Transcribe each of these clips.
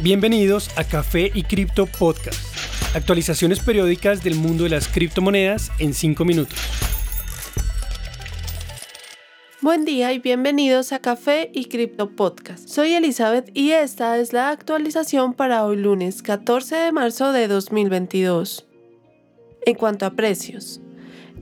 Bienvenidos a Café y Cripto Podcast. Actualizaciones periódicas del mundo de las criptomonedas en 5 minutos. Buen día y bienvenidos a Café y Cripto Podcast. Soy Elizabeth y esta es la actualización para hoy lunes 14 de marzo de 2022. En cuanto a precios,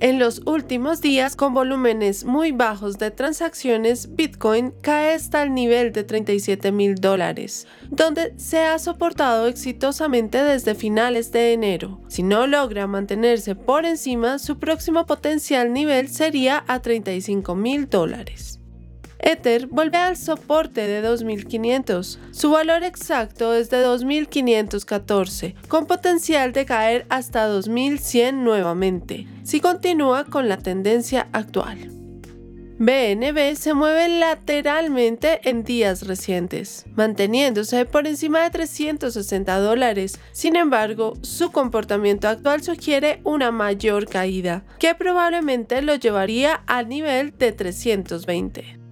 en los últimos días, con volúmenes muy bajos de transacciones, Bitcoin cae hasta el nivel de 37 mil dólares, donde se ha soportado exitosamente desde finales de enero. Si no logra mantenerse por encima, su próximo potencial nivel sería a 35 mil dólares. Ether vuelve al soporte de 2500. Su valor exacto es de 2514, con potencial de caer hasta 2100 nuevamente, si continúa con la tendencia actual. BNB se mueve lateralmente en días recientes, manteniéndose por encima de 360 dólares. Sin embargo, su comportamiento actual sugiere una mayor caída, que probablemente lo llevaría al nivel de 320.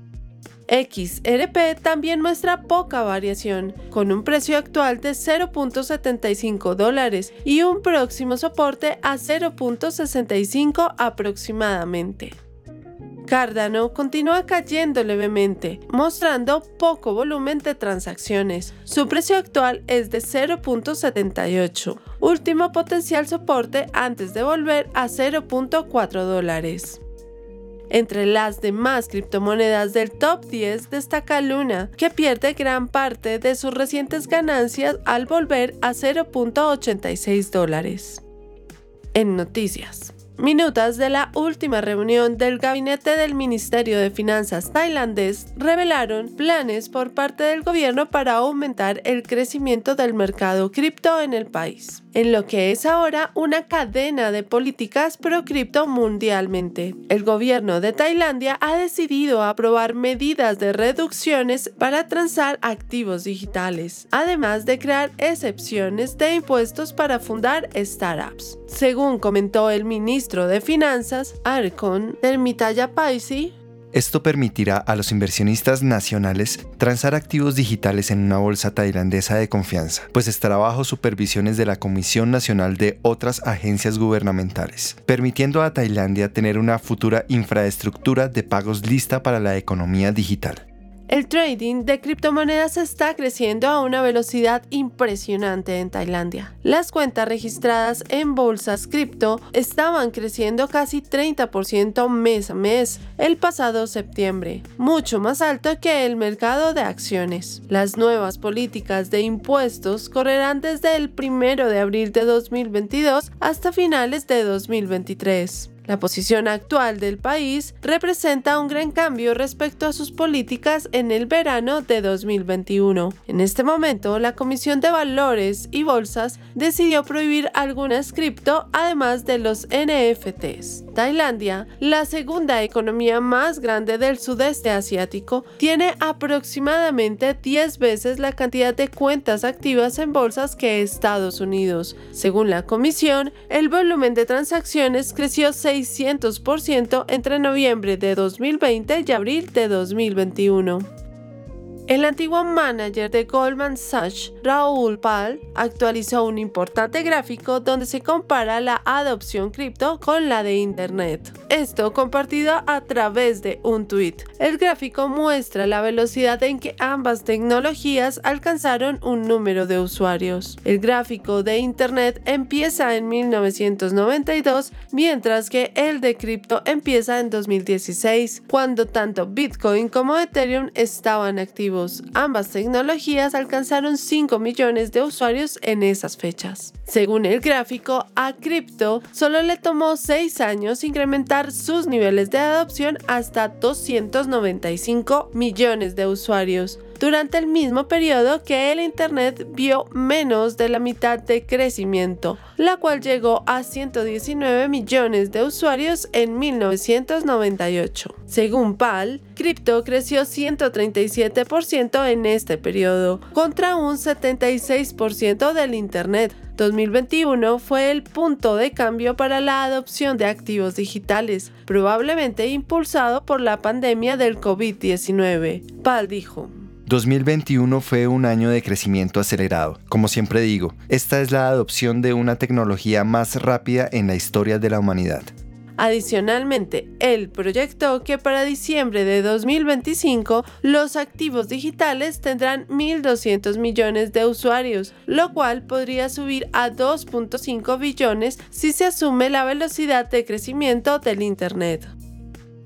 XRP también muestra poca variación, con un precio actual de 0.75 dólares y un próximo soporte a 0.65 aproximadamente. Cardano continúa cayendo levemente, mostrando poco volumen de transacciones. Su precio actual es de 0.78, último potencial soporte antes de volver a 0.4 dólares. Entre las demás criptomonedas del top 10 destaca Luna, que pierde gran parte de sus recientes ganancias al volver a 0.86 dólares. En noticias. Minutas de la última reunión del gabinete del Ministerio de Finanzas tailandés revelaron planes por parte del gobierno para aumentar el crecimiento del mercado cripto en el país en lo que es ahora una cadena de políticas pro cripto mundialmente. El gobierno de Tailandia ha decidido aprobar medidas de reducciones para transar activos digitales, además de crear excepciones de impuestos para fundar startups. Según comentó el ministro de Finanzas, Arcon Termitaya Paisi, esto permitirá a los inversionistas nacionales transar activos digitales en una bolsa tailandesa de confianza, pues estará bajo supervisiones de la Comisión Nacional de otras agencias gubernamentales, permitiendo a Tailandia tener una futura infraestructura de pagos lista para la economía digital. El trading de criptomonedas está creciendo a una velocidad impresionante en Tailandia. Las cuentas registradas en bolsas cripto estaban creciendo casi 30% mes a mes el pasado septiembre, mucho más alto que el mercado de acciones. Las nuevas políticas de impuestos correrán desde el 1 de abril de 2022 hasta finales de 2023. La posición actual del país representa un gran cambio respecto a sus políticas en el verano de 2021. En este momento, la Comisión de Valores y Bolsas decidió prohibir algunas cripto además de los NFTs. Tailandia, la segunda economía más grande del sudeste asiático, tiene aproximadamente 10 veces la cantidad de cuentas activas en bolsas que Estados Unidos. Según la comisión, el volumen de transacciones creció 6 600% entre noviembre de 2020 y abril de 2021. El antiguo manager de Goldman Sachs, Raúl Pal, actualizó un importante gráfico donde se compara la adopción cripto con la de Internet. Esto compartido a través de un tweet. El gráfico muestra la velocidad en que ambas tecnologías alcanzaron un número de usuarios. El gráfico de Internet empieza en 1992, mientras que el de cripto empieza en 2016, cuando tanto Bitcoin como Ethereum estaban activos. Ambas tecnologías alcanzaron 5 millones de usuarios en esas fechas. Según el gráfico, a Crypto solo le tomó 6 años incrementar sus niveles de adopción hasta 295 millones de usuarios, durante el mismo periodo que el Internet vio menos de la mitad de crecimiento, la cual llegó a 119 millones de usuarios en 1998. Según PAL, cripto creció 137% en este periodo, contra un 76% del Internet. 2021 fue el punto de cambio para la adopción de activos digitales, probablemente impulsado por la pandemia del COVID-19. PAL dijo. 2021 fue un año de crecimiento acelerado. Como siempre digo, esta es la adopción de una tecnología más rápida en la historia de la humanidad. Adicionalmente, él proyectó que para diciembre de 2025 los activos digitales tendrán 1.200 millones de usuarios, lo cual podría subir a 2.5 billones si se asume la velocidad de crecimiento del Internet.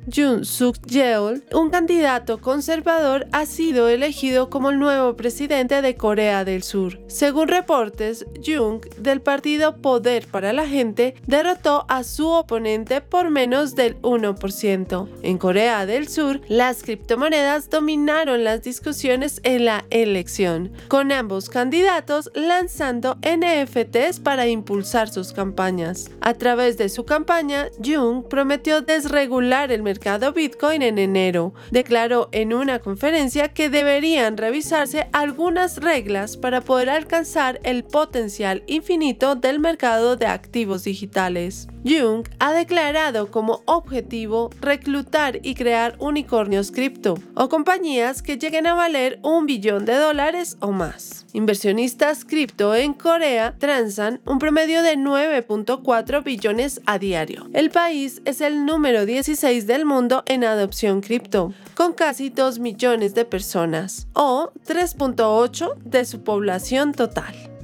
Yoon Suk Yeol, un candidato conservador, ha sido elegido como el nuevo presidente de Corea del Sur. Según reportes, Jung, del partido Poder para la Gente, derrotó a su oponente por menos del 1%. En Corea del Sur, las criptomonedas dominaron las discusiones en la elección, con ambos candidatos lanzando NFTs para impulsar sus campañas. A través de su campaña, Jung prometió desregular el Bitcoin en enero, declaró en una conferencia que deberían revisarse algunas reglas para poder alcanzar el potencial infinito del mercado de activos digitales. Jung ha declarado como objetivo reclutar y crear unicornios cripto o compañías que lleguen a valer un billón de dólares o más. Inversionistas cripto en Corea transan un promedio de 9.4 billones a diario. El país es el número 16 del mundo en adopción cripto, con casi 2 millones de personas, o 3.8 de su población total.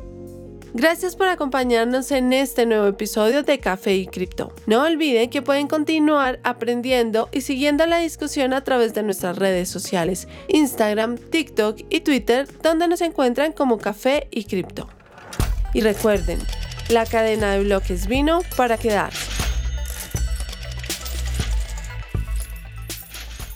Gracias por acompañarnos en este nuevo episodio de Café y Cripto. No olviden que pueden continuar aprendiendo y siguiendo la discusión a través de nuestras redes sociales, Instagram, TikTok y Twitter, donde nos encuentran como Café y Cripto. Y recuerden, la cadena de bloques vino para quedarse.